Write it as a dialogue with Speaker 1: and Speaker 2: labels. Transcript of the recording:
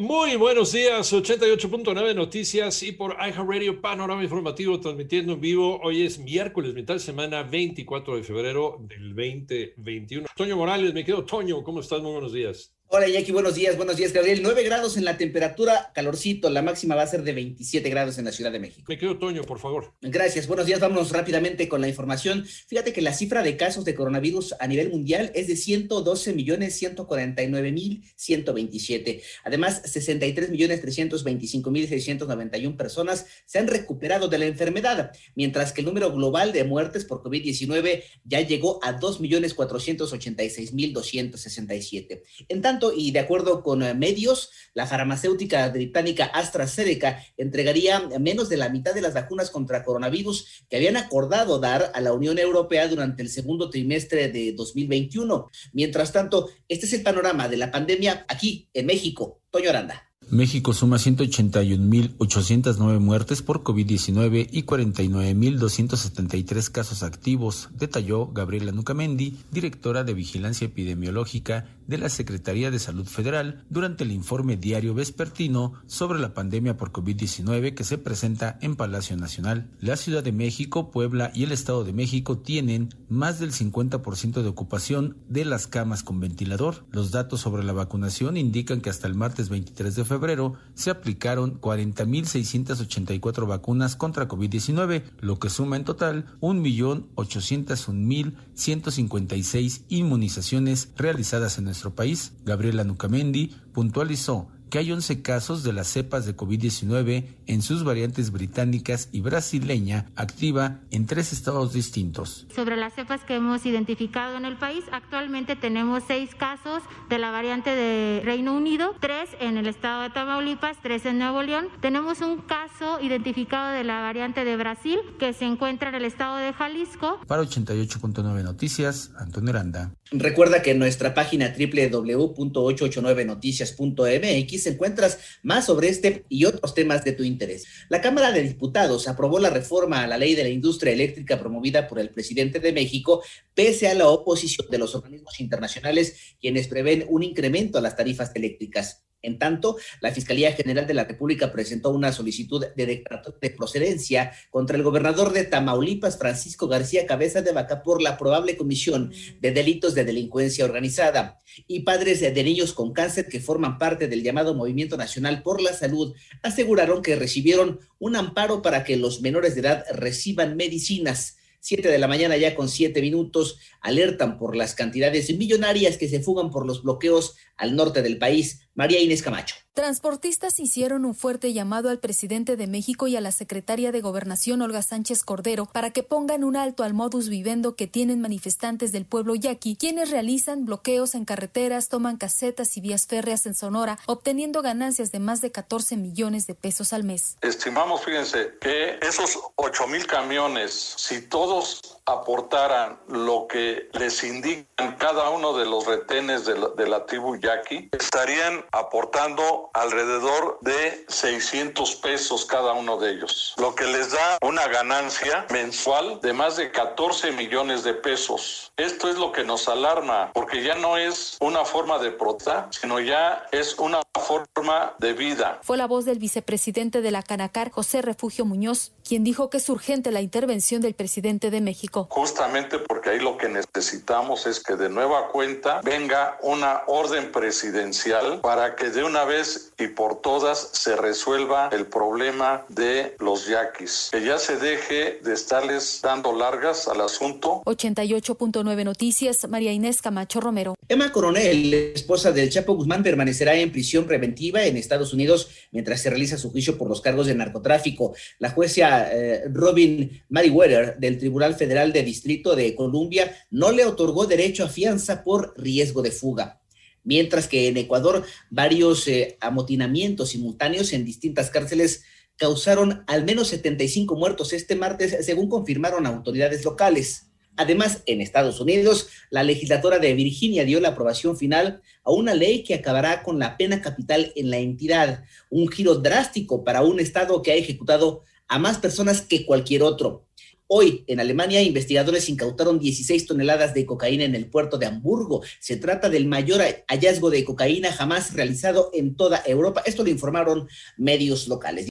Speaker 1: Muy buenos días, 88.9 Noticias y por iHeartRadio Panorama Informativo transmitiendo en vivo. Hoy es miércoles, mitad de semana, 24 de febrero del 2021. Toño Morales, me quedo Toño, ¿cómo estás? Muy buenos días.
Speaker 2: Hola Jackie, buenos días, buenos días Gabriel. 9 grados en la temperatura, calorcito, la máxima va a ser de 27 grados en la Ciudad de México.
Speaker 1: Me quedo Toño, por favor.
Speaker 2: Gracias, buenos días, vámonos rápidamente con la información. Fíjate que la cifra de casos de coronavirus a nivel mundial es de 112 millones 149 mil 127. Además, 63 millones 325 mil 691 personas se han recuperado de la enfermedad, mientras que el número global de muertes por COVID-19 ya llegó a 2 millones 486 mil 267. En tanto, y de acuerdo con eh, medios, la farmacéutica británica AstraZeneca entregaría menos de la mitad de las vacunas contra coronavirus que habían acordado dar a la Unión Europea durante el segundo trimestre de 2021. Mientras tanto, este es el panorama de la pandemia aquí en México. Toño Aranda.
Speaker 3: México suma 181.809 muertes por COVID-19 y 49.273 casos activos, detalló Gabriela Nucamendi, directora de Vigilancia Epidemiológica de la Secretaría de Salud Federal, durante el informe diario vespertino sobre la pandemia por COVID-19 que se presenta en Palacio Nacional. La Ciudad de México, Puebla y el Estado de México tienen más del 50% de ocupación de las camas con ventilador. Los datos sobre la vacunación indican que hasta el martes 23 de febrero se aplicaron 40.684 vacunas contra COVID-19, lo que suma en total 1.801.156 inmunizaciones realizadas en nuestro país. Gabriela Nucamendi puntualizó que hay 11 casos de las cepas de COVID-19 en sus variantes británicas y brasileña activa en tres estados distintos.
Speaker 4: Sobre las cepas que hemos identificado en el país, actualmente tenemos seis casos de la variante de Reino Unido, tres en el estado de Tamaulipas, tres en Nuevo León. Tenemos un caso identificado de la variante de Brasil que se encuentra en el estado de Jalisco.
Speaker 3: Para 88.9 Noticias, Antonio Aranda.
Speaker 2: Recuerda que en nuestra página www.889noticias.mx encuentras más sobre este y otros temas de tu interés. La Cámara de Diputados aprobó la reforma a la ley de la industria eléctrica promovida por el presidente de México, pese a la oposición de los organismos internacionales, quienes prevén un incremento a las tarifas eléctricas. En tanto, la Fiscalía General de la República presentó una solicitud de de procedencia contra el gobernador de Tamaulipas, Francisco García Cabeza de Vaca, por la probable comisión de delitos de delincuencia organizada. Y padres de niños con cáncer que forman parte del llamado Movimiento Nacional por la Salud aseguraron que recibieron un amparo para que los menores de edad reciban medicinas. Siete de la mañana ya con siete minutos, alertan por las cantidades millonarias que se fugan por los bloqueos al norte del país. María Inés Camacho.
Speaker 5: Transportistas hicieron un fuerte llamado al presidente de México y a la secretaria de Gobernación, Olga Sánchez Cordero, para que pongan un alto al modus vivendo que tienen manifestantes del pueblo yaqui, quienes realizan bloqueos en carreteras, toman casetas y vías férreas en Sonora, obteniendo ganancias de más de 14 millones de pesos al mes.
Speaker 6: Estimamos, fíjense, que esos 8 mil camiones, si todos aportaran lo que les indican cada uno de los retenes de la, de la tribu yaqui, estarían aportando alrededor de 600 pesos cada uno de ellos, lo que les da una ganancia mensual de más de 14 millones de pesos. Esto es lo que nos alarma, porque ya no es una forma de prota, sino ya es una forma de vida.
Speaker 5: Fue la voz del vicepresidente de la Canacar, José Refugio Muñoz, quien dijo que es urgente la intervención del presidente de México.
Speaker 6: Justamente porque ahí lo que necesitamos es que de nueva cuenta venga una orden presidencial para que de una vez y por todas se resuelva el problema de los yaquis. Que ya se deje de estarles dando largas al asunto.
Speaker 5: 88.9 Noticias, María Inés Camacho Romero.
Speaker 2: Emma Coronel, esposa del Chapo Guzmán, permanecerá en prisión preventiva en Estados Unidos mientras se realiza su juicio por los cargos de narcotráfico. La jueza eh, Robin Meriwether del Tribunal Federal de Distrito de Columbia no le otorgó derecho a fianza por riesgo de fuga. Mientras que en Ecuador varios eh, amotinamientos simultáneos en distintas cárceles causaron al menos 75 muertos este martes, según confirmaron autoridades locales. Además, en Estados Unidos, la legislatura de Virginia dio la aprobación final a una ley que acabará con la pena capital en la entidad, un giro drástico para un estado que ha ejecutado a más personas que cualquier otro. Hoy, en Alemania, investigadores incautaron 16 toneladas de cocaína en el puerto de Hamburgo. Se trata del mayor hallazgo de cocaína jamás realizado en toda Europa. Esto lo informaron medios locales.